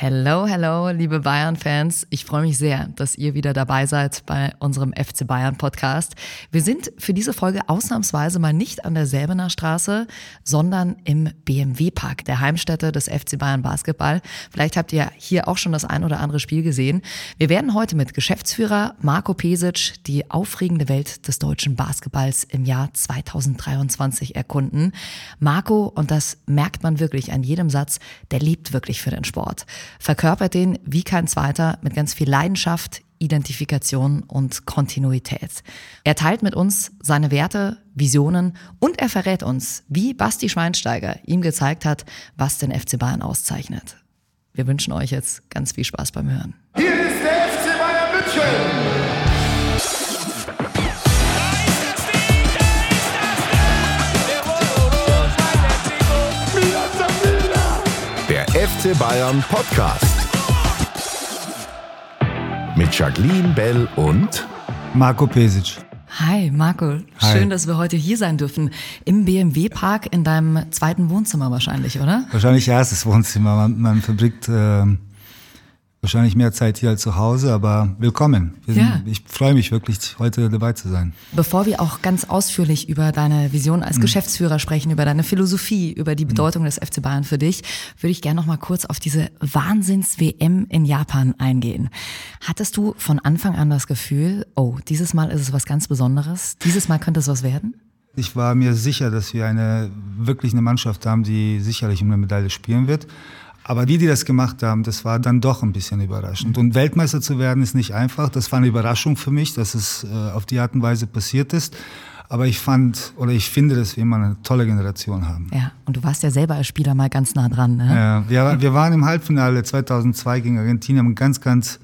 Hello, hello, liebe Bayern-Fans. Ich freue mich sehr, dass ihr wieder dabei seid bei unserem FC Bayern Podcast. Wir sind für diese Folge ausnahmsweise mal nicht an der Säbener Straße, sondern im BMW Park, der Heimstätte des FC Bayern Basketball. Vielleicht habt ihr hier auch schon das ein oder andere Spiel gesehen. Wir werden heute mit Geschäftsführer Marco Pesic die aufregende Welt des deutschen Basketballs im Jahr 2023 erkunden. Marco, und das merkt man wirklich an jedem Satz, der liebt wirklich für den Sport verkörpert den wie kein zweiter mit ganz viel Leidenschaft, Identifikation und Kontinuität. Er teilt mit uns seine Werte, Visionen und er verrät uns, wie Basti Schweinsteiger ihm gezeigt hat, was den FC Bayern auszeichnet. Wir wünschen euch jetzt ganz viel Spaß beim Hören. Hier ist der FC Bayern München. FC Bayern Podcast. Mit Jacqueline Bell und Marco Pesic. Hi Marco, Hi. schön, dass wir heute hier sein dürfen. Im BMW Park in deinem zweiten Wohnzimmer wahrscheinlich, oder? Wahrscheinlich erstes Wohnzimmer. Man, man verbringt äh, wahrscheinlich mehr Zeit hier als zu Hause, aber willkommen. Wir Ja. Sind, ich freue mich wirklich, heute dabei zu sein. Bevor wir auch ganz ausführlich über deine Vision Mhm. als Geschäftsführer sprechen, über deine Philosophie, über die Bedeutung des FC Bayern für dich, würde ich gerne noch mal kurz auf diese Wahnsinns-WM in Japan eingehen. Hattest du von Anfang an das Gefühl, oh, dieses Mal ist es was ganz Besonderes, dieses Mal könnte es was werden? Ich war mir sicher, dass wir eine wirklich eine Mannschaft haben, die sicherlich um eine Medaille spielen wird. Aber wie die das gemacht haben, das war dann doch ein bisschen überraschend. Und Weltmeister zu werden ist nicht einfach. Das war eine Überraschung für mich, dass es äh, auf die Art und Weise passiert ist. Aber ich fand oder ich finde, dass wir immer eine tolle Generation haben. Ja, und du warst ja selber als Spieler mal ganz nah dran, ne? Ja, wir, wir waren im Halbfinale 2002 gegen Argentinien, haben ganz, ganz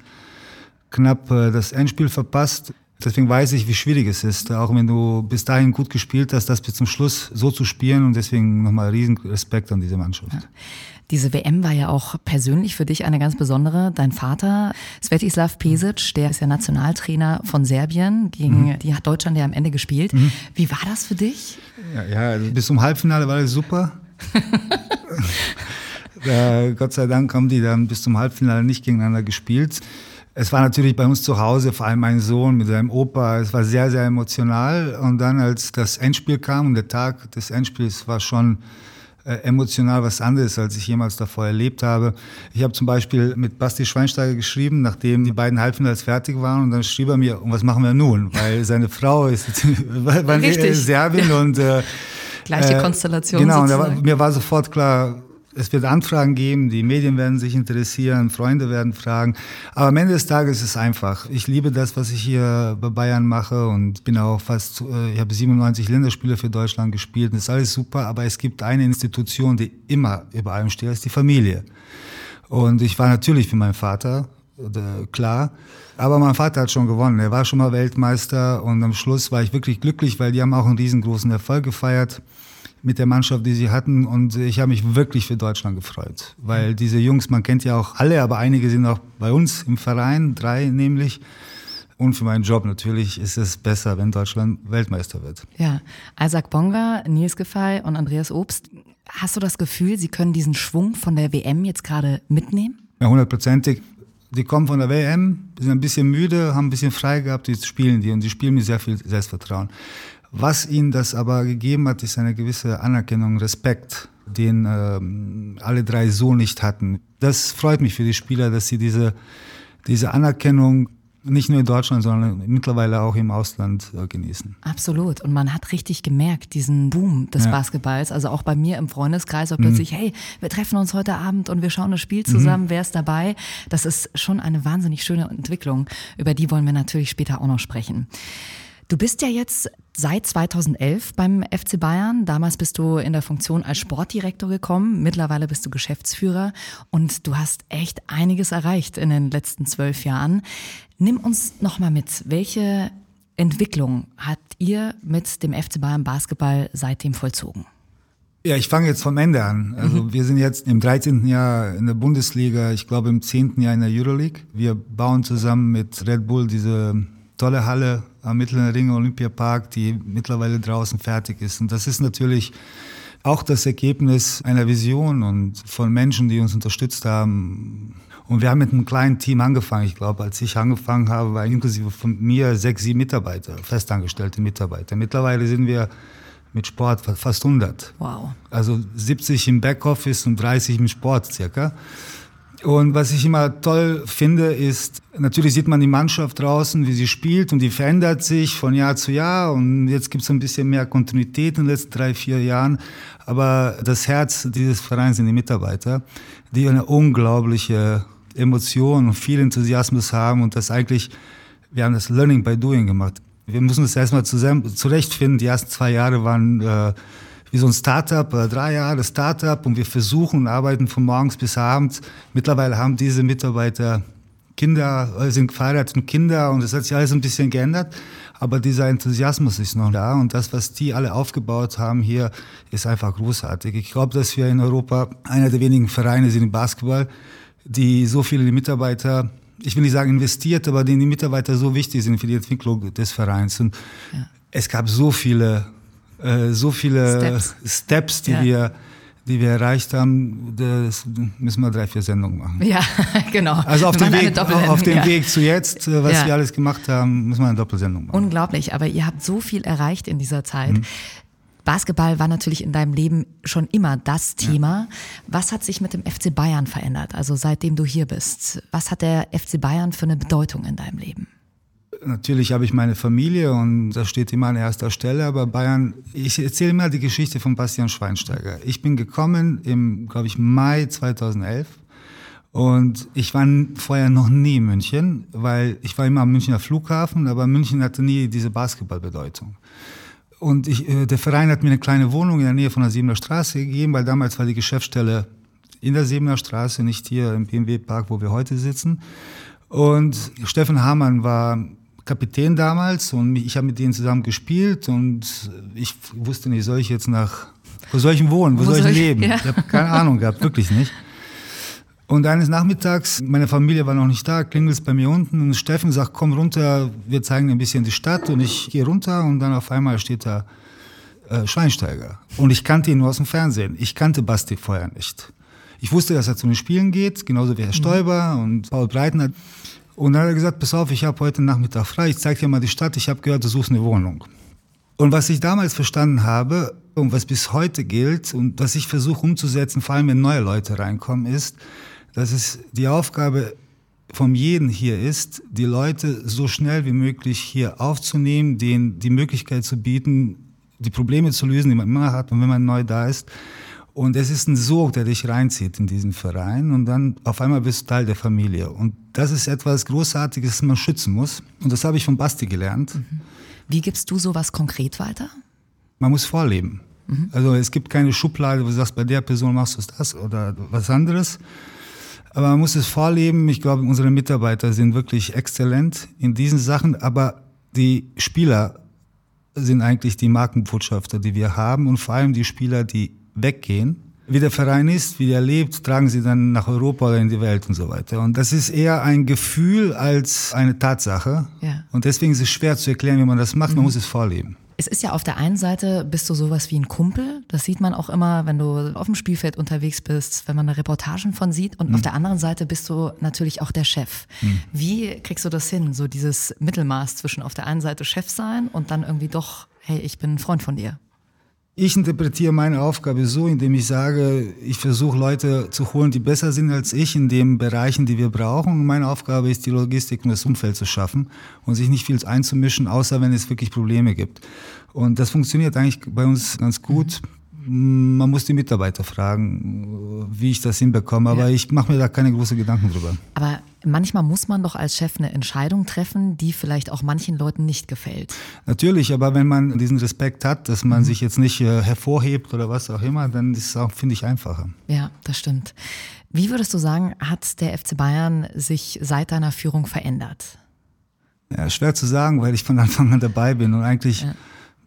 knapp äh, das Endspiel verpasst. Deswegen weiß ich, wie schwierig es ist, auch wenn du bis dahin gut gespielt hast, das bis zum Schluss so zu spielen. Und deswegen nochmal riesen Respekt an diese Mannschaft. Diese WM war ja auch persönlich für dich eine ganz besondere. Dein Vater, Svetislav Pesic, der ist ja Nationaltrainer von Serbien, gegen die hat Deutschland ja am Ende gespielt. Wie war das für dich? Ja, ja also bis zum Halbfinale war das super. äh, Gott sei Dank haben die dann bis zum Halbfinale nicht gegeneinander gespielt. Es war natürlich bei uns zu Hause, vor allem mein Sohn mit seinem Opa, es war sehr, sehr emotional. Und dann, als das Endspiel kam und der Tag des Endspiels war schon äh, emotional was anderes, als ich jemals davor erlebt habe. Ich habe zum Beispiel mit Basti Schweinsteiger geschrieben, nachdem die beiden Halbfinals fertig waren. Und dann schrieb er mir, und was machen wir nun? Weil seine Frau ist war, Richtig. Serbien und äh, Gleiche äh, Konstellation Genau, und da war, sozusagen. mir war sofort klar, es wird Anfragen geben, die Medien werden sich interessieren, Freunde werden fragen. Aber am Ende des Tages ist es einfach. Ich liebe das, was ich hier bei Bayern mache und bin auch fast, äh, ich habe 97 Länderspiele für Deutschland gespielt. Das ist alles super, aber es gibt eine Institution, die immer über allem steht, das ist die Familie. Und ich war natürlich für meinen Vater, äh, klar. Aber mein Vater hat schon gewonnen. Er war schon mal Weltmeister und am Schluss war ich wirklich glücklich, weil die haben auch einen riesengroßen Erfolg gefeiert mit der Mannschaft, die sie hatten. Und ich habe mich wirklich für Deutschland gefreut. Weil diese Jungs, man kennt ja auch alle, aber einige sind auch bei uns im Verein, drei nämlich. Und für meinen Job natürlich ist es besser, wenn Deutschland Weltmeister wird. Ja, Isaac Bonga, Nils Giffey und Andreas Obst. Hast du das Gefühl, sie können diesen Schwung von der WM jetzt gerade mitnehmen? Ja, hundertprozentig. Die kommen von der WM, sind ein bisschen müde, haben ein bisschen frei gehabt, jetzt spielen die und die spielen mit sehr viel Selbstvertrauen. Was ihnen das aber gegeben hat, ist eine gewisse Anerkennung, Respekt, den ähm, alle drei so nicht hatten. Das freut mich für die Spieler, dass sie diese, diese Anerkennung nicht nur in Deutschland, sondern mittlerweile auch im Ausland äh, genießen. Absolut. Und man hat richtig gemerkt, diesen Boom des Ja. Mhm. Basketballs. Also auch bei mir im Freundeskreis, ob plötzlich, hey, wir treffen uns heute Abend und wir schauen das Spiel zusammen, wer ist dabei? Das ist schon eine wahnsinnig schöne Entwicklung. Über die wollen wir natürlich später auch noch sprechen. Du bist ja jetzt seit 2011 beim FC Bayern. Damals bist du in der Funktion als Sportdirektor gekommen. Mittlerweile bist du Geschäftsführer und du hast echt einiges erreicht in den letzten zwölf Jahren. Nimm uns nochmal mit. Welche Entwicklung habt ihr mit dem FC Bayern Basketball seitdem vollzogen? Ja, ich fange jetzt vom Ende an. Also wir sind jetzt im 13. Jahr in der Bundesliga, ich glaube im 10. Jahr in der Euroleague. Wir bauen zusammen mit Red Bull diese tolle Halle am Mittleren Ring Olympiapark, die mittlerweile draußen fertig ist. Und das ist natürlich auch das Ergebnis einer Vision und von Menschen, die uns unterstützt haben. Und wir haben mit einem kleinen Team angefangen. Ich glaube, als ich angefangen habe, war inklusive von mir sechs, sieben Mitarbeiter, festangestellte Mitarbeiter. Mittlerweile sind wir mit Sport fast 100. Wow. Also 70 im Backoffice und 30 im Sport circa. Und was ich immer toll finde, ist, natürlich sieht man die Mannschaft draußen, wie sie spielt und die verändert sich von Jahr zu Jahr und jetzt gibt es ein bisschen mehr Kontinuität in den letzten drei, vier Jahren. Aber das Herz dieses Vereins sind die Mitarbeiter, die eine unglaubliche Emotion und viel Enthusiasmus haben und das eigentlich, wir haben das Learning by Doing gemacht. Wir müssen das erstmal zusammen, zurechtfinden. Die ersten zwei Jahre waren äh, wie so ein Startup, äh, drei Jahre Startup und wir versuchen und arbeiten von morgens bis abends. Mittlerweile haben diese Mitarbeiter Kinder, äh, sind verheiratete Kinder und es hat sich alles ein bisschen geändert. Aber dieser Enthusiasmus ist noch da und das, was die alle aufgebaut haben hier, ist einfach großartig. Ich glaube, dass wir in Europa einer der wenigen Vereine sind im Basketball, die so viele Mitarbeiter ich will nicht sagen investiert, aber denen die Mitarbeiter so wichtig sind für die Entwicklung des Vereins. Und ja. es gab so viele äh, so viele Steps, Steps die ja. wir die wir erreicht haben, das müssen wir drei, vier Sendungen machen. Ja, genau. Also auf, dem Weg, auf dem ja. Weg zu jetzt, äh, was ja. wir alles gemacht haben, müssen wir eine Doppelsendung machen. Unglaublich, aber ihr habt so viel erreicht in dieser Zeit. Mhm. Basketball war natürlich in deinem Leben schon immer das Thema. Ja. Was hat sich mit dem FC Bayern verändert, also seitdem du hier bist? Was hat der FC Bayern für eine Bedeutung in deinem Leben? Natürlich habe ich meine Familie und das steht immer an erster Stelle, aber Bayern, ich erzähle immer die Geschichte von Bastian Schweinsteiger. Ich bin gekommen im, glaube ich, Mai 2011 und ich war vorher noch nie in München, weil ich war immer am Münchner Flughafen, aber München hatte nie diese Basketballbedeutung. Und ich, äh, der Verein hat mir eine kleine Wohnung in der Nähe von der Siebener Straße gegeben, weil damals war die Geschäftsstelle in der Siebener Straße, nicht hier im BMW-Park, wo wir heute sitzen. Und Steffen Hamann war Kapitän damals und ich habe mit denen zusammen gespielt und ich wusste nicht, soll ich jetzt nach, wo soll ich wohnen, wo, wo soll ich leben? Ja. Ich habe keine Ahnung gehabt, wirklich nicht. Und eines Nachmittags, meine Familie war noch nicht da, klingelt es bei mir unten und Steffen sagt, komm runter, wir zeigen ein bisschen die Stadt und ich gehe runter und dann auf einmal steht da äh, Schweinsteiger. Und ich kannte ihn nur aus dem Fernsehen. Ich kannte Basti vorher nicht. Ich wusste, dass er zu den Spielen geht, genauso wie Herr mhm. Stoiber und Paul Breitner. Und dann hat er gesagt, pass auf, ich habe heute Nachmittag frei, ich zeige dir mal die Stadt, ich habe gehört, du suchst eine Wohnung. Und was ich damals verstanden habe und was bis heute gilt und was ich versuche umzusetzen, vor allem wenn neue Leute reinkommen, ist, dass es die Aufgabe von jedem hier ist, die Leute so schnell wie möglich hier aufzunehmen, denen die Möglichkeit zu bieten, die Probleme zu lösen, die man immer hat wenn man neu da ist. Und es ist ein Sog, der dich reinzieht in diesen Verein und dann auf einmal bist du Teil der Familie. Und das ist etwas Großartiges, das man schützen muss. Und das habe ich von Basti gelernt. Mhm. Wie gibst du sowas konkret weiter? Man muss vorleben. Mhm. Also es gibt keine Schublade, wo du sagst, bei der Person machst du das oder was anderes. Aber man muss es vorleben. Ich glaube, unsere Mitarbeiter sind wirklich exzellent in diesen Sachen. Aber die Spieler sind eigentlich die Markenbotschafter, die wir haben. Und vor allem die Spieler, die weggehen. Wie der Verein ist, wie er lebt, tragen sie dann nach Europa oder in die Welt und so weiter. Und das ist eher ein Gefühl als eine Tatsache. Ja. Und deswegen ist es schwer zu erklären, wie man das macht. Man mhm. muss es vorleben. Es ist ja auf der einen Seite bist du sowas wie ein Kumpel. Das sieht man auch immer, wenn du auf dem Spielfeld unterwegs bist, wenn man da Reportagen von sieht. Und mhm. auf der anderen Seite bist du natürlich auch der Chef. Mhm. Wie kriegst du das hin? So dieses Mittelmaß zwischen auf der einen Seite Chef sein und dann irgendwie doch, hey, ich bin ein Freund von dir. Ich interpretiere meine Aufgabe so, indem ich sage, ich versuche Leute zu holen, die besser sind als ich in den Bereichen, die wir brauchen. Und meine Aufgabe ist, die Logistik und das Umfeld zu schaffen und sich nicht viel einzumischen, außer wenn es wirklich Probleme gibt. Und das funktioniert eigentlich bei uns ganz gut. Mhm man muss die Mitarbeiter fragen, wie ich das hinbekomme, aber ja. ich mache mir da keine großen Gedanken drüber. Aber manchmal muss man doch als Chef eine Entscheidung treffen, die vielleicht auch manchen Leuten nicht gefällt. Natürlich, aber wenn man diesen Respekt hat, dass man mhm. sich jetzt nicht äh, hervorhebt oder was auch immer, dann ist es auch, finde ich, einfacher. Ja, das stimmt. Wie würdest du sagen, hat der FC Bayern sich seit deiner Führung verändert? Ja, schwer zu sagen, weil ich von Anfang an dabei bin und eigentlich ja.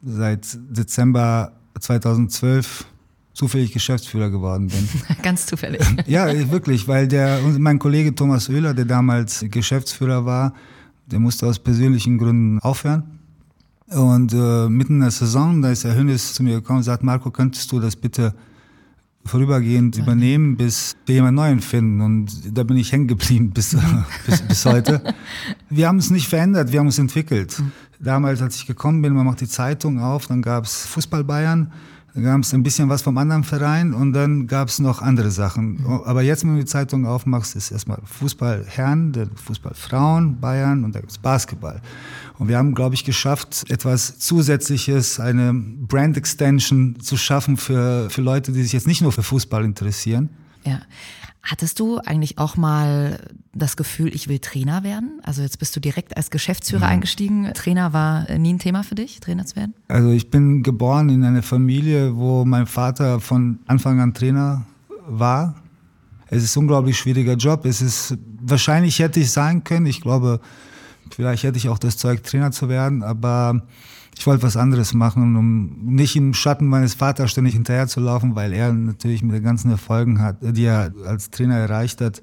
seit Dezember 2012 zufällig Geschäftsführer geworden bin. Ganz zufällig. Ja, wirklich, weil der, mein Kollege Thomas Oehler, der damals Geschäftsführer war, der musste aus persönlichen Gründen aufhören. Und äh, mitten in der Saison, da ist der Hönes zu mir gekommen und sagt, Marco, könntest du das bitte vorübergehend okay. übernehmen, bis wir jemand Neuen finden. Und da bin ich hängen geblieben bis, bis, bis heute. Wir haben es nicht verändert, wir haben uns entwickelt. Mhm. Damals, als ich gekommen bin, man macht die Zeitung auf, dann gab es Fußball Bayern. Dann gab es ein bisschen was vom anderen Verein und dann gab es noch andere Sachen. Aber jetzt, wenn du die Zeitung aufmachst, ist erstmal Fußball Herren, Fußball Frauen, Bayern und da gibt es Basketball. Und wir haben, glaube ich, geschafft, etwas Zusätzliches, eine Brand Extension zu schaffen für, für Leute, die sich jetzt nicht nur für Fußball interessieren. Ja. Hattest du eigentlich auch mal das Gefühl, ich will Trainer werden? Also jetzt bist du direkt als Geschäftsführer ja. eingestiegen. Trainer war nie ein Thema für dich, Trainer zu werden? Also ich bin geboren in einer Familie, wo mein Vater von Anfang an Trainer war. Es ist ein unglaublich schwieriger Job. Es ist, wahrscheinlich hätte ich sein können. Ich glaube, vielleicht hätte ich auch das Zeug, Trainer zu werden, aber ich wollte was anderes machen, um nicht im Schatten meines Vaters ständig hinterherzulaufen, weil er natürlich mit den ganzen Erfolgen hat, die er als Trainer erreicht hat,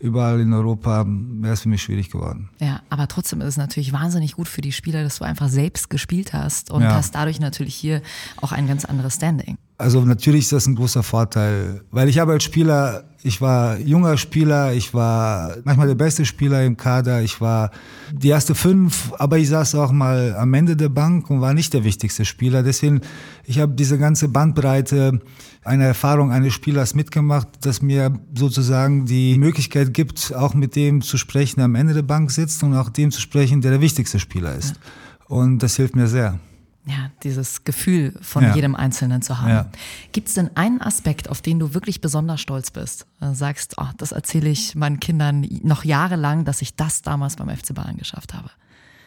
überall in Europa wäre es für mich schwierig geworden. Ja, aber trotzdem ist es natürlich wahnsinnig gut für die Spieler, dass du einfach selbst gespielt hast und ja. hast dadurch natürlich hier auch ein ganz anderes Standing. Also natürlich ist das ein großer Vorteil, weil ich habe als Spieler, ich war junger Spieler, ich war manchmal der beste Spieler im Kader, ich war die erste fünf, aber ich saß auch mal am Ende der Bank und war nicht der wichtigste Spieler. Deswegen, ich habe diese ganze Bandbreite einer Erfahrung eines Spielers mitgemacht, das mir sozusagen die Möglichkeit gibt, auch mit dem zu sprechen, der am Ende der Bank sitzt und auch dem zu sprechen, der der wichtigste Spieler ist. Und das hilft mir sehr ja, dieses Gefühl von ja. jedem Einzelnen zu haben. Ja. Gibt es denn einen Aspekt, auf den du wirklich besonders stolz bist? Du sagst, oh, das erzähle ich meinen Kindern noch jahrelang, dass ich das damals beim FC Bayern geschafft habe.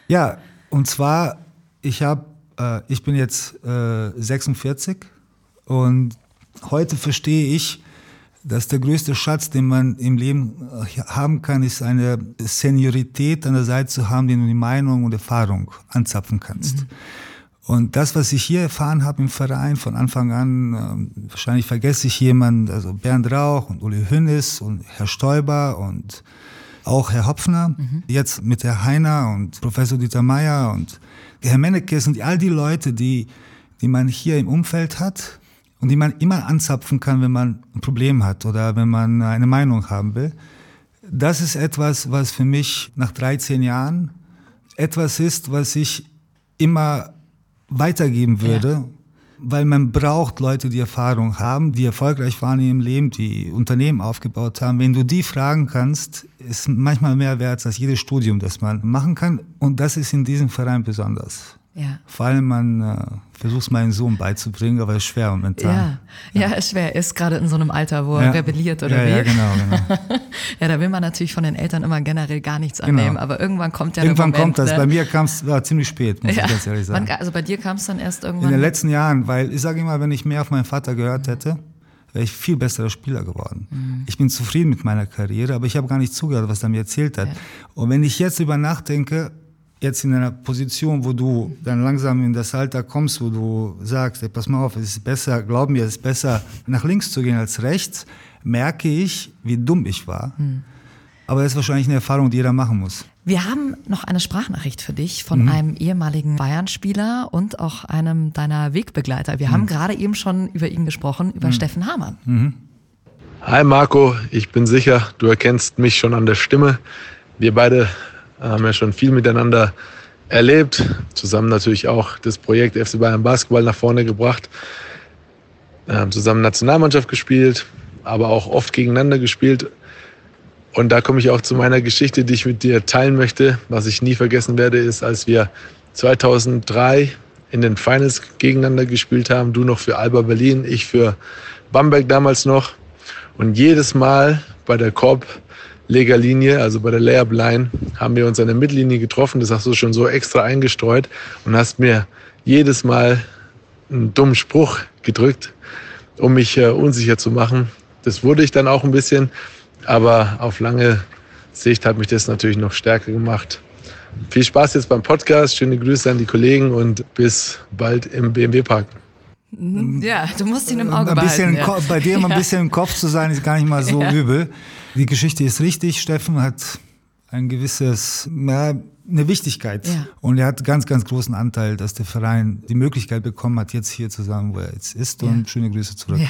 Ja, und zwar, ich habe, äh, ich bin jetzt äh, 46 und heute verstehe ich, dass der größte Schatz, den man im Leben äh, haben kann, ist eine Seniorität an der Seite zu haben, den du die Meinung und Erfahrung anzapfen kannst. Mhm. Und das, was ich hier erfahren habe im Verein von Anfang an, äh, wahrscheinlich vergesse ich jemanden, also Bernd Rauch und Uli Hünnes und Herr Stoiber und auch Herr Hopfner, mhm. jetzt mit Herr Heiner und Professor Dieter Meier und Herr Mennekes und all die Leute, die, die man hier im Umfeld hat und die man immer anzapfen kann, wenn man ein Problem hat oder wenn man eine Meinung haben will. Das ist etwas, was für mich nach 13 Jahren etwas ist, was ich immer weitergeben würde, ja. weil man braucht Leute, die Erfahrung haben, die erfolgreich waren in ihrem Leben, die Unternehmen aufgebaut haben. Wenn du die fragen kannst, ist manchmal mehr wert als jedes Studium, das man machen kann. Und das ist in diesem Verein besonders. Ja. Vor allem man äh, versucht meinen Sohn beizubringen, aber es ist schwer momentan. Ja, ja. ja ist schwer. Ist gerade in so einem Alter, wo er rebelliert oder ja, wie. Ja, genau, genau. ja, da will man natürlich von den Eltern immer generell gar nichts genau. annehmen, aber irgendwann kommt ja Irgendwann Moment, kommt das. Ne? Bei mir kam es ziemlich spät, muss ich ganz ehrlich sagen. also bei dir kam es dann erst irgendwann? In den letzten Jahren, weil ich sage immer, wenn ich mehr auf meinen Vater gehört hätte, wäre ich viel besserer Spieler geworden. Mhm. Ich bin zufrieden mit meiner Karriere, aber ich habe gar nicht zugehört, was er mir erzählt hat. Und wenn ich jetzt über nachdenke, jetzt in einer Position, wo du dann langsam in das Alter kommst, wo du sagst, ey, pass mal auf, es ist besser, glaub mir, es ist besser, nach links zu gehen als rechts, merke ich, wie dumm ich war. Hm. Aber das ist wahrscheinlich eine Erfahrung, die jeder machen muss. Wir haben noch eine Sprachnachricht für dich von mhm. einem ehemaligen Bayern-Spieler und auch einem deiner Wegbegleiter. Wir mhm. haben gerade eben schon über ihn gesprochen, über mhm. Steffen Hamann. Mhm. Hi Marco, ich bin sicher, du erkennst mich schon an der Stimme. Wir beide haben ja schon viel miteinander erlebt, zusammen natürlich auch das Projekt FC Bayern Basketball nach vorne gebracht, wir haben zusammen Nationalmannschaft gespielt, aber auch oft gegeneinander gespielt. Und da komme ich auch zu meiner Geschichte, die ich mit dir teilen möchte. Was ich nie vergessen werde, ist, als wir 2003 in den Finals gegeneinander gespielt haben. Du noch für Alba Berlin, ich für Bamberg damals noch. Und jedes Mal bei der Korb Legerlinie, also bei der Layup-Line, haben wir uns an der Mittellinie getroffen. Das hast du schon so extra eingestreut und hast mir jedes Mal einen dummen Spruch gedrückt, um mich äh, unsicher zu machen. Das wurde ich dann auch ein bisschen, aber auf lange Sicht hat mich das natürlich noch stärker gemacht. Viel Spaß jetzt beim Podcast, schöne Grüße an die Kollegen und bis bald im BMW-Park. Ja, du musst ihn im Auge ein bisschen behalten. Ja. Bei dem ein bisschen im Kopf zu sein, ist gar nicht mal so ja. übel. Die Geschichte ist richtig. Steffen hat ein gewisses, na, eine Wichtigkeit. Ja. Und er hat ganz, ganz großen Anteil, dass der Verein die Möglichkeit bekommen hat, jetzt hier zu sein, wo er jetzt ist. Und schöne Grüße zurück. Ja.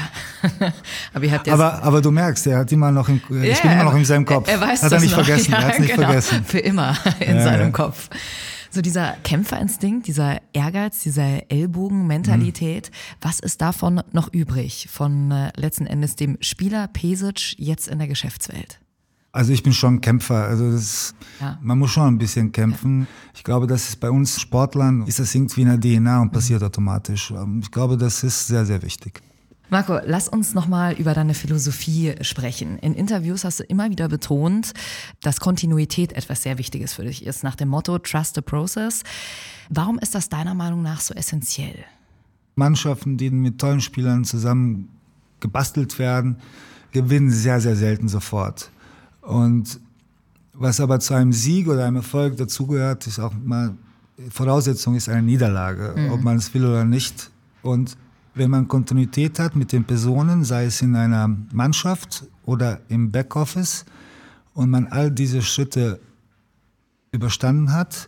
aber, Aber, aber du merkst, er hat immer noch, im, ich Ja, bin immer er- noch in seinem Kopf. Er, er weiß hat das er nicht noch. vergessen. Ja, er hat es nicht genau. vergessen. Für immer in Ja, seinem ja. Kopf. So dieser Kämpferinstinkt, dieser Ehrgeiz, diese Ellbogenmentalität, was ist davon noch übrig von äh, letzten Endes dem Spieler Pesic jetzt in der Geschäftswelt? Also ich bin schon Kämpfer. Also das, Ja. man muss schon ein bisschen kämpfen. Ich glaube, das ist bei uns Sportlern ist das irgendwie in der DNA und passiert automatisch. Ähm, Ich glaube, das ist sehr, sehr wichtig. Marco, lass uns nochmal über deine Philosophie sprechen. In Interviews hast du immer wieder betont, dass Kontinuität etwas sehr Wichtiges für dich ist, nach dem Motto Trust the Process. Warum ist das deiner Meinung nach so essentiell? Mannschaften, die mit tollen Spielern zusammen gebastelt werden, gewinnen sehr, sehr selten sofort. Und was aber zu einem Sieg oder einem Erfolg dazugehört, ist auch mal, Voraussetzung ist eine Niederlage, ob man es will oder nicht. Und wenn man Kontinuität hat mit den Personen, sei es in einer Mannschaft oder im Backoffice, und man all diese Schritte überstanden hat,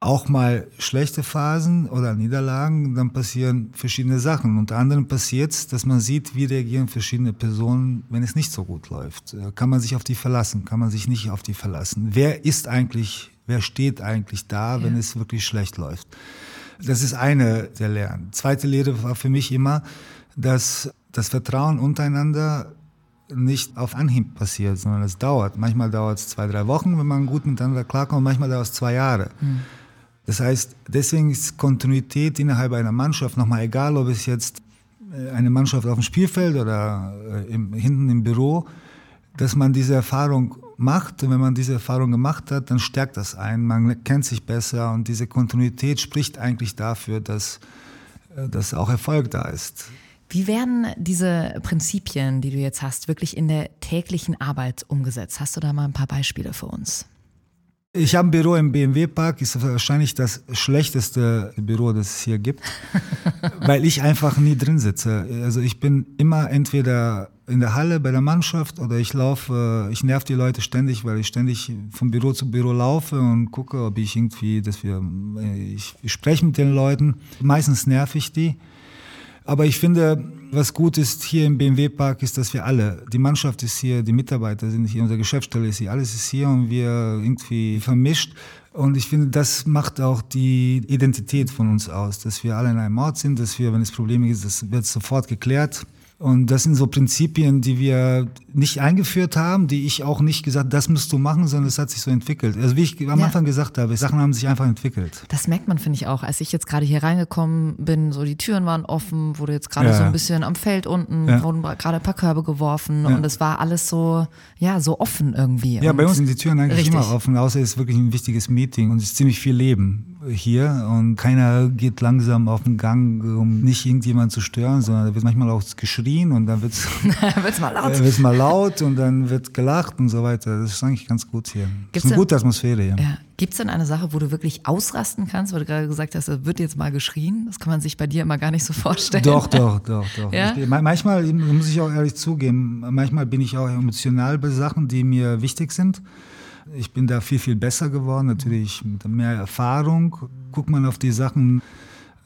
auch mal schlechte Phasen oder Niederlagen, dann passieren verschiedene Sachen. Unter anderem passiert es, dass man sieht, wie reagieren verschiedene Personen, wenn es nicht so gut läuft. Äh, Kann man sich auf die verlassen? Kann man sich nicht auf die verlassen? Wer ist eigentlich, wer steht eigentlich da, wenn es wirklich schlecht läuft? Das ist eine der Lehren. Zweite Lehre war für mich immer, dass das Vertrauen untereinander nicht auf Anhieb passiert, sondern es dauert. Manchmal dauert es zwei, drei Wochen, wenn man gut miteinander klarkommt, manchmal dauert es zwei Jahre. Das heißt, deswegen ist Kontinuität innerhalb einer Mannschaft nochmal egal, ob es jetzt äh, eine Mannschaft auf dem Spielfeld oder äh, im, hinten im Büro, dass man diese Erfahrung macht. Und wenn man diese Erfahrung gemacht hat, dann stärkt das einen. Man kennt sich besser und diese Kontinuität spricht eigentlich dafür, dass, äh, dass auch Erfolg da ist. Wie werden diese Prinzipien, die du jetzt hast, wirklich in der täglichen Arbeit umgesetzt? Hast du da mal ein paar Beispiele für uns? Ich habe ein Büro im BMW-Park, ist wahrscheinlich das schlechteste Büro, das es hier gibt, weil ich einfach nie drin sitze. Also ich bin immer entweder in der Halle bei der Mannschaft oder ich laufe, ich nerv die Leute ständig, weil ich ständig von Büro zu Büro laufe und gucke, ob ich irgendwie, dass wir, ich, ich spreche mit den Leuten. Meistens nerv ich die. Aber ich finde, was gut ist hier im BMW-Park, ist, dass wir alle, die Mannschaft ist hier, die Mitarbeiter sind hier, unsere Geschäftsstelle ist hier, alles ist hier und wir irgendwie vermischt. Und ich finde, das macht auch die Identität von uns aus, dass wir alle in einem Ort sind, dass wir, wenn es Probleme gibt, das wird sofort geklärt. Und das sind so Prinzipien, die wir nicht eingeführt haben, die ich auch nicht gesagt, das musst du machen, sondern es hat sich so entwickelt. Also wie ich am Ja. Anfang gesagt habe, Sachen haben sich einfach entwickelt. Das merkt man, finde ich auch. Als ich jetzt gerade hier reingekommen bin, so die Türen waren offen, wurde jetzt gerade Ja. so ein bisschen am Feld unten, Ja. wurden gerade ein paar Körbe geworfen und es war alles so, ja, so offen irgendwie. Ja, und bei uns sind die Türen eigentlich Richtig. immer offen, außer es ist wirklich ein wichtiges Meeting und es ist ziemlich viel Leben hier und keiner geht langsam auf den Gang, um nicht irgendjemand zu stören, sondern da wird manchmal auch geschrien und dann wird wird's mal laut. es mal laut und dann wird gelacht und so weiter. Das ist eigentlich ganz gut hier. Gibt's es ist eine denn- gute Atmosphäre hier. Ja. Gibt es denn eine Sache, wo du wirklich ausrasten kannst, weil du gerade gesagt hast, es wird jetzt mal geschrien? Das kann man sich bei dir immer gar nicht so vorstellen. Doch, doch, doch, doch. Ja? Ich, ma- manchmal, muss ich auch ehrlich zugeben, manchmal bin ich auch emotional bei Sachen, die mir wichtig sind. Ich bin da viel, viel besser geworden, natürlich mit mehr Erfahrung. Guckt man auf die Sachen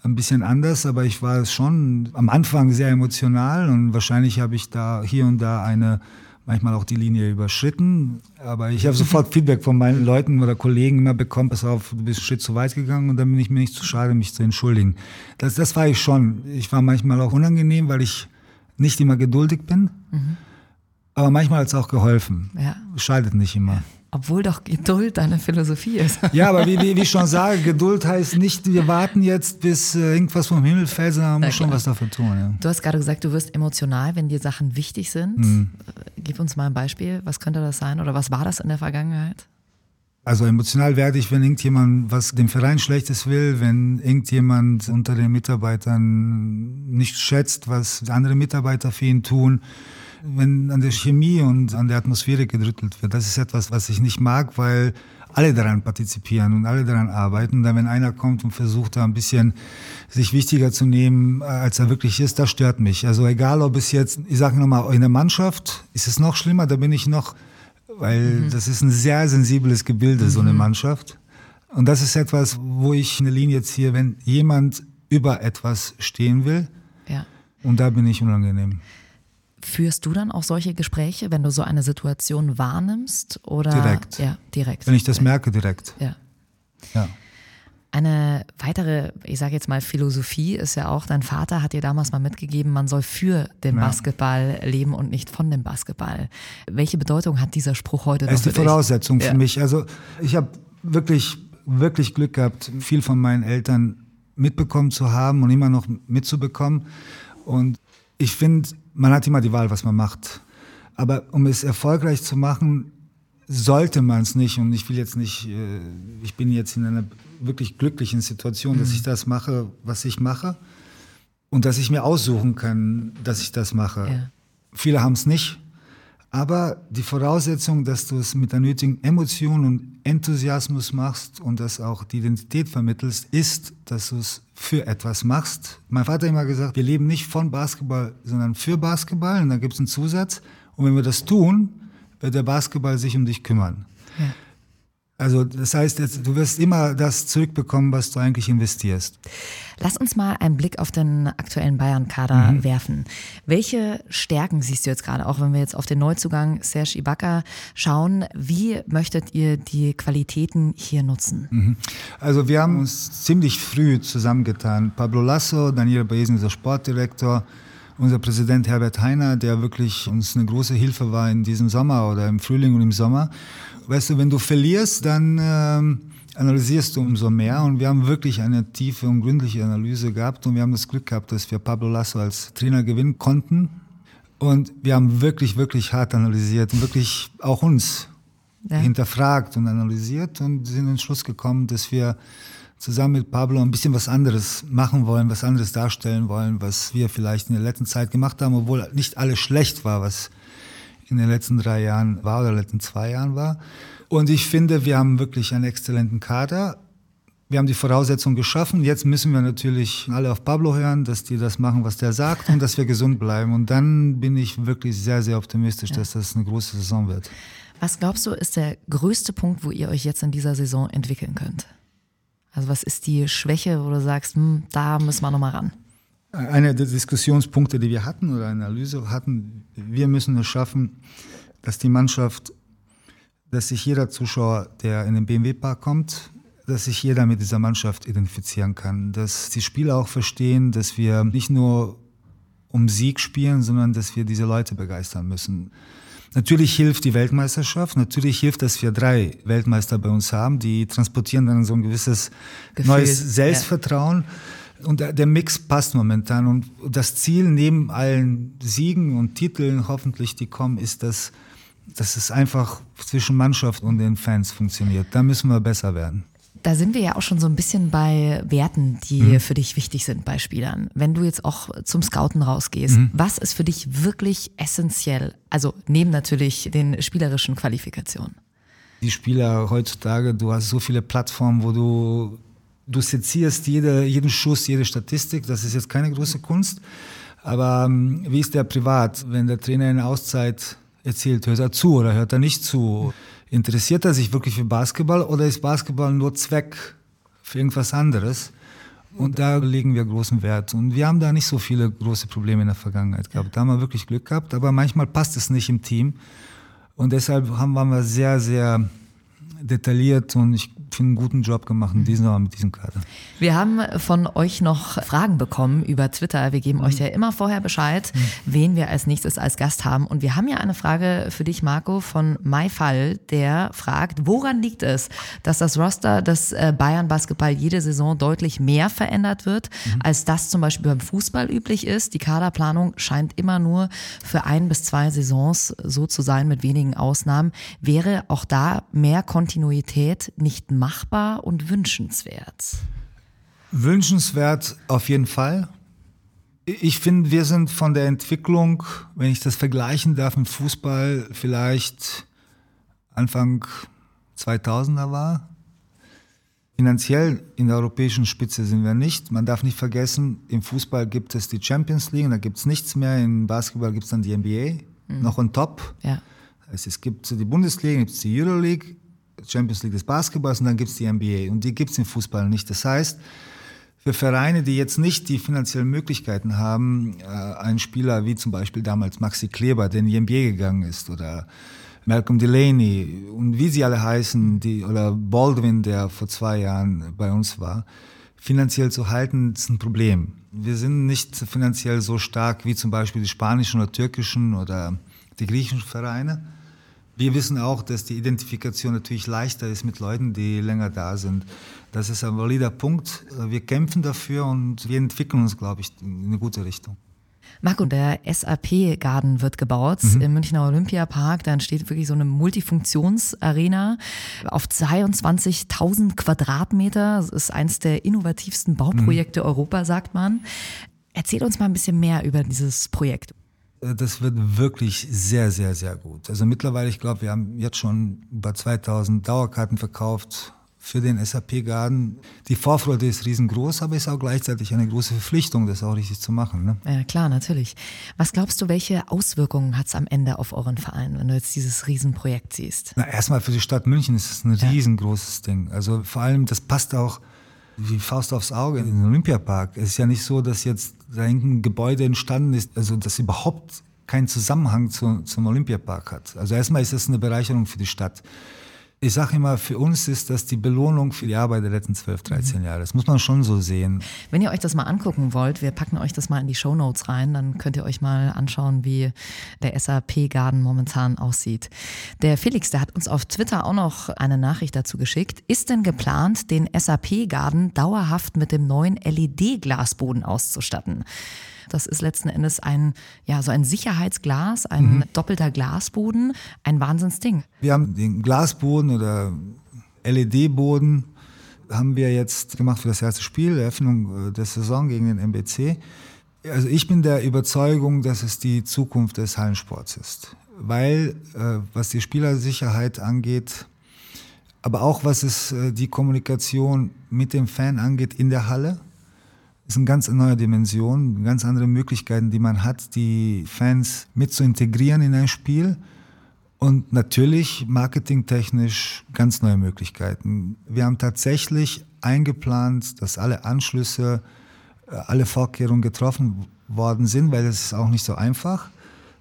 ein bisschen anders, aber ich war schon am Anfang sehr emotional und wahrscheinlich habe ich da hier und da eine manchmal auch die Linie überschritten. Aber ich habe sofort Feedback von meinen Leuten oder Kollegen immer bekommen, pass auf, du bist einen Schritt zu weit gegangen und dann bin ich mir nicht zu schade, mich zu entschuldigen. Das, das war ich schon. Ich war manchmal auch unangenehm, weil ich nicht immer geduldig bin. Aber manchmal hat es auch geholfen. Ja. Scheidet nicht immer. Obwohl doch Geduld deine Philosophie ist. Ja, aber wie, wie, wie ich schon sage, Geduld heißt nicht, wir warten jetzt, bis äh, irgendwas vom Himmel fällt, sondern man muss schon was dafür tun. Ja. Du hast gerade gesagt, du wirst emotional, wenn dir Sachen wichtig sind. Mhm. Äh, Gib uns mal ein Beispiel. Was könnte das sein oder was war das in der Vergangenheit? Also emotional werde ich, wenn irgendjemand was dem Verein Schlechtes will, wenn irgendjemand unter den Mitarbeitern nicht schätzt, was andere Mitarbeiter für ihn tun, wenn an der Chemie und an der Atmosphäre gedrüttelt wird. Das ist etwas, was ich nicht mag, weil alle daran partizipieren und alle daran arbeiten. Dann, wenn einer kommt und versucht, da ein bisschen sich wichtiger zu nehmen, äh, als er wirklich ist, das stört mich. Also egal, ob es jetzt, ich sage nochmal, in der Mannschaft ist es noch schlimmer, da bin ich noch weil das ist ein sehr sensibles Gebilde, so eine Mannschaft. Und das ist etwas, wo ich eine Linie ziehe, wenn jemand über etwas stehen will. Ja. Und da bin ich unangenehm. Führst du dann auch solche Gespräche, wenn du so eine Situation wahrnimmst? Oder? Direkt. Ja, direkt. Wenn ich das merke, direkt. Ja. Ja. Eine weitere, ich sage jetzt mal, Philosophie ist ja auch, dein Vater hat dir damals mal mitgegeben, man soll für den Ja. Basketball leben und nicht von dem Basketball. Welche Bedeutung hat dieser Spruch heute noch Das ist die? Voraussetzung Ja. für mich. Also ich habe wirklich, wirklich Glück gehabt, viel von meinen Eltern mitbekommen zu haben und immer noch mitzubekommen. Und ich finde, man hat immer die Wahl, was man macht. Aber um es erfolgreich zu machen, sollte man es nicht. Und ich will jetzt nicht, äh, ich bin jetzt in einer wirklich glücklichen Situation, dass ich das mache, was ich mache. Und dass ich mir aussuchen kann, dass ich das mache. Ja. Viele haben es nicht. Aber die Voraussetzung, dass du es mit der nötigen Emotion und Enthusiasmus machst und das auch die Identität vermittelst, ist, dass du es für etwas machst. Mein Vater hat immer gesagt, wir leben nicht von Basketball, sondern für Basketball. Und da gibt es einen Zusatz. Und wenn wir das tun, wird der Basketball sich um dich kümmern. Ja. Also das heißt, jetzt, du wirst immer das zurückbekommen, was du eigentlich investierst. Lass uns mal einen Blick auf den aktuellen Bayern-Kader Mhm. werfen. Welche Stärken siehst du jetzt gerade, auch wenn wir jetzt auf den Neuzugang Serge Ibaka schauen? Wie möchtet ihr die Qualitäten hier nutzen? Also wir haben uns ziemlich früh zusammengetan. Pablo Lasso, Daniel Baesen, unser Sportdirektor, unser Präsident Herbert Heiner, der wirklich uns eine große Hilfe war in diesem Sommer oder im Frühling und im Sommer. Weißt du, wenn du verlierst, dann ähm, analysierst du umso mehr und wir haben wirklich eine tiefe und gründliche Analyse gehabt und wir haben das Glück gehabt, dass wir Pablo Lasso als Trainer gewinnen konnten und wir haben wirklich, wirklich hart analysiert und wirklich auch uns Ja. hinterfragt und analysiert und sind in den Schluss gekommen, dass wir zusammen mit Pablo ein bisschen was anderes machen wollen, was anderes darstellen wollen, was wir vielleicht in der letzten Zeit gemacht haben, obwohl nicht alles schlecht war, was in den letzten drei Jahren war oder letzten zwei Jahren war. Und ich finde, wir haben wirklich einen exzellenten Kader. Wir haben die Voraussetzungen geschaffen. Jetzt müssen wir natürlich alle auf Pablo hören, dass die das machen, was der sagt und dass wir gesund bleiben. Und dann bin ich wirklich sehr, sehr optimistisch, dass das eine große Saison wird. Was glaubst du, ist der größte Punkt, wo ihr euch jetzt in dieser Saison entwickeln könnt? Also was ist die Schwäche, wo du sagst, hm, da müssen wir nochmal ran? Einer der Diskussionspunkte, die wir hatten oder Analyse hatten, wir müssen es schaffen, dass die Mannschaft, dass sich jeder Zuschauer, der in den BMW-Park kommt, dass sich jeder mit dieser Mannschaft identifizieren kann, dass die Spieler auch verstehen, dass wir nicht nur um Sieg spielen, sondern dass wir diese Leute begeistern müssen. Natürlich hilft die Weltmeisterschaft, natürlich hilft, dass wir drei Weltmeister bei uns haben, die transportieren dann so ein gewisses Gefühl, neues Selbstvertrauen. Und der, der Mix passt momentan. Und das Ziel neben allen Siegen und Titeln, hoffentlich die kommen, ist, dass, dass es einfach zwischen Mannschaft und den Fans funktioniert. Da müssen wir besser werden. Da sind wir ja auch schon so ein bisschen bei Werten, die für dich wichtig sind bei Spielern. Wenn du jetzt auch zum Scouten rausgehst, was ist für dich wirklich essentiell? Also neben natürlich den spielerischen Qualifikationen. Die Spieler heutzutage, du hast so viele Plattformen, wo du, du sezierst jede, jeden Schuss, jede Statistik. Das ist jetzt keine große Kunst. Aber ähm, wie ist der privat? Wenn der Trainer in der Auszeit erzählt, hört er zu oder hört er nicht zu? Interessiert er sich wirklich für Basketball oder ist Basketball nur Zweck für irgendwas anderes? Und da legen wir großen Wert. Und wir haben da nicht so viele große Probleme in der Vergangenheit gehabt. Da haben wir wirklich Glück gehabt, aber manchmal passt es nicht im Team. Und deshalb haben waren wir sehr, sehr detailliert und ich finde einen guten Job gemacht in diesem Sommer mit diesem Kader. Wir haben von euch noch Fragen bekommen über Twitter. Wir geben euch ja immer vorher Bescheid, wen wir als nächstes als Gast haben. Und wir haben ja eine Frage für dich, Marco, von Maifall, der fragt, woran liegt es, dass das Roster des äh, Bayern Basketball jede Saison deutlich mehr verändert wird, als das zum Beispiel beim Fußball üblich ist? Die Kaderplanung scheint immer nur für ein bis zwei Saisons so zu sein, mit wenigen Ausnahmen. Wäre auch da mehr Kontinuität nicht machbar und wünschenswert? Wünschenswert auf jeden Fall. Ich finde, wir sind von der Entwicklung, wenn ich das vergleichen darf mit Fußball, vielleicht Anfang 2000er war. Finanziell in der europäischen Spitze sind wir nicht. Man darf nicht vergessen, im Fußball gibt es die Champions League, da gibt es nichts mehr. Im Basketball gibt es dann die NBA, noch on top. Ja. Es gibt die Bundesliga, gibt es die Euroleague, Champions League des Basketballs und dann gibt es die NBA. Und die gibt es im Fußball nicht. Das heißt, für Vereine, die jetzt nicht die finanziellen Möglichkeiten haben, äh, einen Spieler wie zum Beispiel damals Maxi Kleber, der in die NBA gegangen ist, oder Malcolm Delaney und wie sie alle heißen, die, oder Baldwin, der vor zwei Jahren bei uns war, finanziell zu halten, ist ein Problem. Wir sind nicht finanziell so stark wie zum Beispiel die spanischen oder türkischen oder die griechischen Vereine. Wir wissen auch, dass die Identifikation natürlich leichter ist mit Leuten, die länger da sind. Das ist ein valider Punkt. Wir kämpfen dafür und wir entwickeln uns, glaube ich, in eine gute Richtung. Marco, der SAP-Garden wird gebaut mhm. im Münchner Olympiapark. Da entsteht wirklich so eine Multifunktionsarena auf 22.000 Quadratmeter. Das ist eins der innovativsten Bauprojekte mhm. Europa, sagt man. Erzähl uns mal ein bisschen mehr über dieses Projekt. Äh, das wird wirklich sehr, sehr, sehr gut. Also mittlerweile, ich glaube, wir haben jetzt schon über 2000 Dauerkarten verkauft für den SAP Garden. Die Vorfreude ist riesengroß, aber ist auch gleichzeitig eine große Verpflichtung, das auch richtig zu machen. Ne? Ja, klar, natürlich. Was glaubst du, welche Auswirkungen hat es am Ende auf euren Verein, wenn du jetzt dieses Riesenprojekt siehst? Na, erstmal für die Stadt München ist es ein riesengroßes ja. Ding. Also vor allem, das passt auch wie Faust aufs Auge in den Olympiapark. Es ist ja nicht so, dass jetzt da ein Gebäude entstanden ist, also das überhaupt keinen Zusammenhang zu, zum Olympiapark hat. Also erstmal ist das eine Bereicherung für die Stadt. Ich sage immer, für uns ist das die Belohnung für die Arbeit der letzten 12, 13 Jahre. Das muss man schon so sehen. Wenn ihr euch das mal angucken wollt, wir packen euch das mal in die Show Notes rein, dann könnt ihr euch mal anschauen, wie der SAP-Garden momentan aussieht. Der Felix, der hat uns auf Twitter auch noch eine Nachricht dazu geschickt. Ist denn geplant, den SAP-Garden dauerhaft mit dem neuen LED-Glasboden auszustatten? Das ist letzten Endes ein, ja, so ein Sicherheitsglas, ein mhm. doppelter Glasboden, ein Wahnsinnsding. Wir haben den Glasboden oder LED-Boden haben wir jetzt gemacht für das erste Spiel, Eröffnung äh, der Saison gegen den MBC. Also ich bin der Überzeugung, dass es die Zukunft des Hallensports ist. Weil, äh, was die Spielersicherheit angeht, aber auch was es äh, die Kommunikation mit dem Fan angeht in der Halle, ist eine ganz neue Dimension, ganz andere Möglichkeiten, die man hat, die Fans mit zu integrieren in ein Spiel. Und natürlich marketingtechnisch ganz neue Möglichkeiten. Wir haben tatsächlich eingeplant, dass alle Anschlüsse, äh, alle Vorkehrungen getroffen worden sind, weil es ist auch nicht so einfach,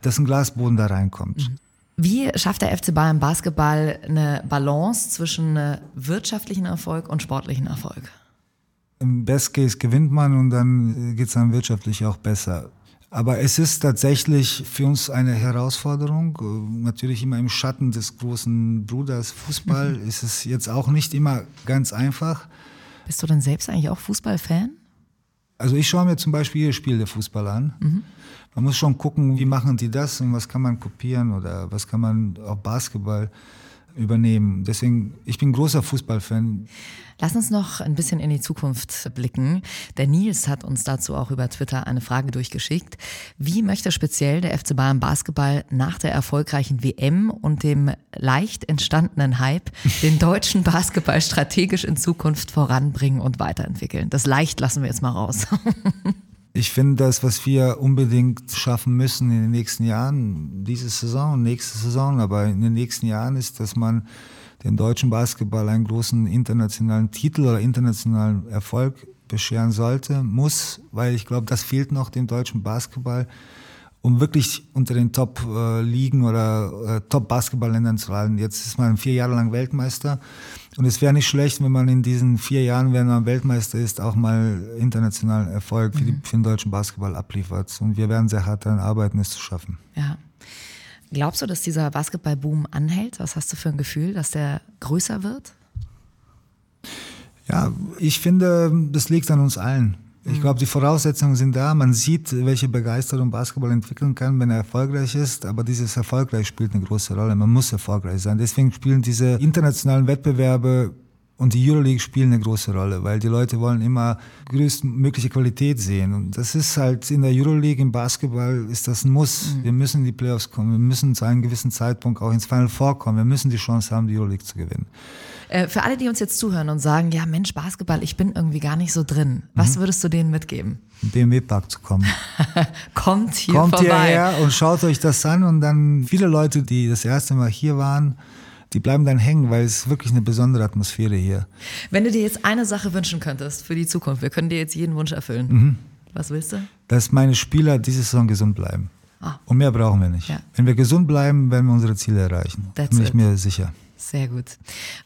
dass ein Glasboden da reinkommt. Mhm. Wie schafft der FC Bayern Basketball eine Balance zwischen äh, wirtschaftlichen Erfolg und sportlichen Erfolg? Im Best Case gewinnt man und dann geht es dann wirtschaftlich auch besser. Aber es ist tatsächlich für uns eine Herausforderung. Natürlich immer im Schatten des großen Bruders Fußball mhm. ist es jetzt auch nicht immer ganz einfach. Bist du denn selbst eigentlich auch Fußballfan? Also ich schaue mir zum Beispiel jedes Spiel der Fußball an. Mhm. Man muss schon gucken, wie machen die das und was kann man kopieren oder was kann man auch Basketball übernehmen. Deswegen, ich bin großer Fußballfan. Lass uns noch ein bisschen in die Zukunft blicken. Der Nils hat uns dazu auch über Twitter eine Frage durchgeschickt. Wie möchte speziell der FC Bayern Basketball nach der erfolgreichen WM und dem leicht entstandenen Hype den deutschen Basketball strategisch in Zukunft voranbringen und weiterentwickeln? Das leicht lassen wir jetzt mal raus. Ich finde das, was wir unbedingt schaffen müssen in den nächsten Jahren, diese Saison, nächste Saison, aber in den nächsten Jahren ist, dass man den deutschen Basketball einen großen internationalen Titel oder internationalen Erfolg bescheren sollte, muss, weil ich glaube, das fehlt noch dem deutschen Basketball um wirklich unter den Top-Ligen oder äh, Top-Basketball-Ländern zu halten. Jetzt ist man vier Jahre lang Weltmeister und es wäre nicht schlecht, wenn man in diesen vier Jahren, wenn man Weltmeister ist, auch mal internationalen Erfolg für, die, mhm. für den deutschen Basketball abliefert. Und wir werden sehr hart daran arbeiten, es zu schaffen. Ja. Glaubst du, dass dieser Basketballboom anhält? Was hast du für ein Gefühl, dass der größer wird? Ja, ich finde, das liegt an uns allen. Ich glaube, die Voraussetzungen sind da. Man sieht, welche Begeisterung Basketball entwickeln kann, wenn er erfolgreich ist. Aber dieses Erfolgreich spielt eine große Rolle. Man muss erfolgreich sein. Deswegen spielen diese internationalen Wettbewerbe und die Euroleague spielt eine große Rolle, weil die Leute wollen immer größtmögliche Qualität sehen. Und das ist halt in der Euroleague, im Basketball, ist das ein Muss. Mhm. Wir müssen in die Playoffs kommen. Wir müssen zu einem gewissen Zeitpunkt auch ins Final vorkommen. Wir müssen die Chance haben, die Euroleague zu gewinnen. Äh, für alle, die uns jetzt zuhören und sagen, ja Mensch, Basketball, ich bin irgendwie gar nicht so drin. Was mhm. würdest du denen mitgeben? Im BMW-Park zu kommen. Kommt hier Kommt vorbei. hierher und schaut euch das an und dann viele Leute, die das erste Mal hier waren, die bleiben dann hängen, weil es wirklich eine besondere Atmosphäre hier. Wenn du dir jetzt eine Sache wünschen könntest für die Zukunft, wir können dir jetzt jeden Wunsch erfüllen. Mhm. Was willst du? Dass meine Spieler diese Saison gesund bleiben. Ah. Und mehr brauchen wir nicht. Ja. Wenn wir gesund bleiben, werden wir unsere Ziele erreichen. That's bin ich it. mir sicher. Sehr gut.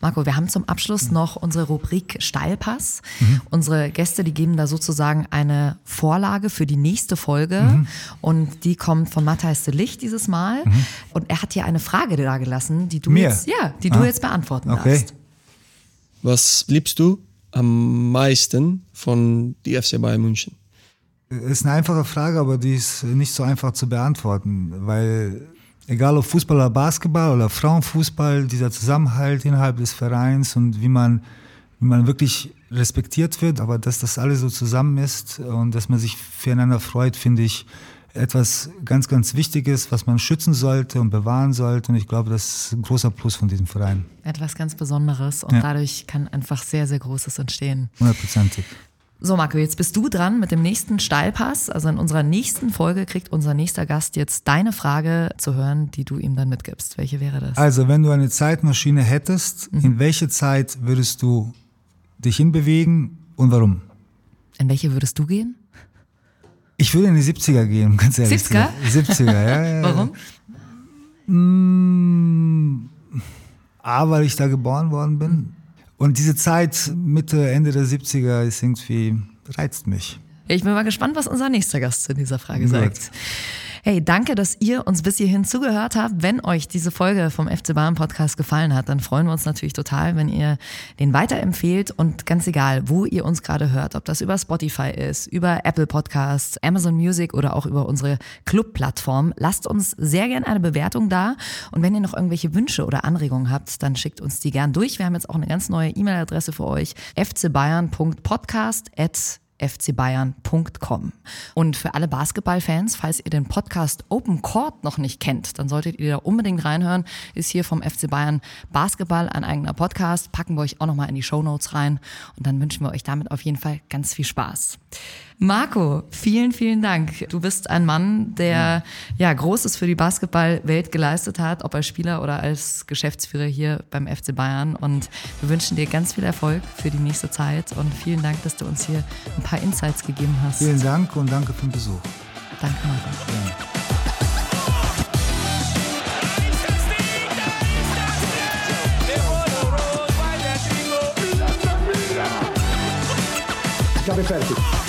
Marco, wir haben zum Abschluss noch unsere Rubrik Steilpass. Mhm. Unsere Gäste, die geben da sozusagen eine Vorlage für die nächste Folge mhm. und die kommt von Matthias de Licht dieses Mal mhm. und er hat hier eine Frage da gelassen, die du Mir? jetzt, ja, die ah. du jetzt beantworten okay. darfst. Was liebst du am meisten von die FC Bayern München? Ist eine einfache Frage, aber die ist nicht so einfach zu beantworten, weil egal ob Fußball oder Basketball oder Frauenfußball, dieser Zusammenhalt innerhalb des Vereins und wie man, wie man wirklich respektiert wird, aber dass das alles so zusammen ist und dass man sich füreinander freut, finde ich etwas ganz, ganz Wichtiges, was man schützen sollte und bewahren sollte. Und ich glaube, das ist ein großer Plus von diesem Verein. Etwas ganz Besonderes und ja. dadurch kann einfach sehr, sehr Großes entstehen. Hundertprozentig. So, Marco, jetzt bist du dran mit dem nächsten Steilpass. Also in unserer nächsten Folge kriegt unser nächster Gast jetzt deine Frage zu hören, die du ihm dann mitgibst. Welche wäre das? Also, wenn du eine Zeitmaschine hättest, mhm. in welche Zeit würdest du dich hinbewegen und warum? In welche würdest du gehen? Ich würde in die 70er gehen, ganz ehrlich. 70er? 70er, ja, ja. Warum? Mmh, A, weil ich da geboren worden bin. Und diese Zeit Mitte, Ende der 70er ist irgendwie, reizt mich. Ich bin mal gespannt, was unser nächster Gast zu dieser Frage sagt. Hey, danke, dass ihr uns bis hierhin zugehört habt. Wenn euch diese Folge vom FC Bayern Podcast gefallen hat, dann freuen wir uns natürlich total, wenn ihr den weiterempfehlt und ganz egal, wo ihr uns gerade hört, ob das über Spotify ist, über Apple Podcasts, Amazon Music oder auch über unsere Club-Plattform, lasst uns sehr gerne eine Bewertung da. Und wenn ihr noch irgendwelche Wünsche oder Anregungen habt, dann schickt uns die gern durch. Wir haben jetzt auch eine ganz neue E-Mail-Adresse für euch, fcbayern.podcast@ fcbayern.com. Und für alle Basketballfans, falls ihr den Podcast Open Court noch nicht kennt, dann solltet ihr da unbedingt reinhören. Ist hier vom FC Bayern Basketball ein eigener Podcast. Packen wir euch auch nochmal in die Show Notes rein. Und dann wünschen wir euch damit auf jeden Fall ganz viel Spaß. Marco, vielen, vielen Dank. Du bist ein Mann, der ja Großes für die Basketballwelt geleistet hat, ob als Spieler oder als Geschäftsführer hier beim FC Bayern. Und wir wünschen dir ganz viel Erfolg für die nächste Zeit und vielen Dank, dass du uns hier ein paar Insights gegeben hast. Vielen Dank und danke für den Besuch. Danke, Marco. Ja. Ich habe fertig.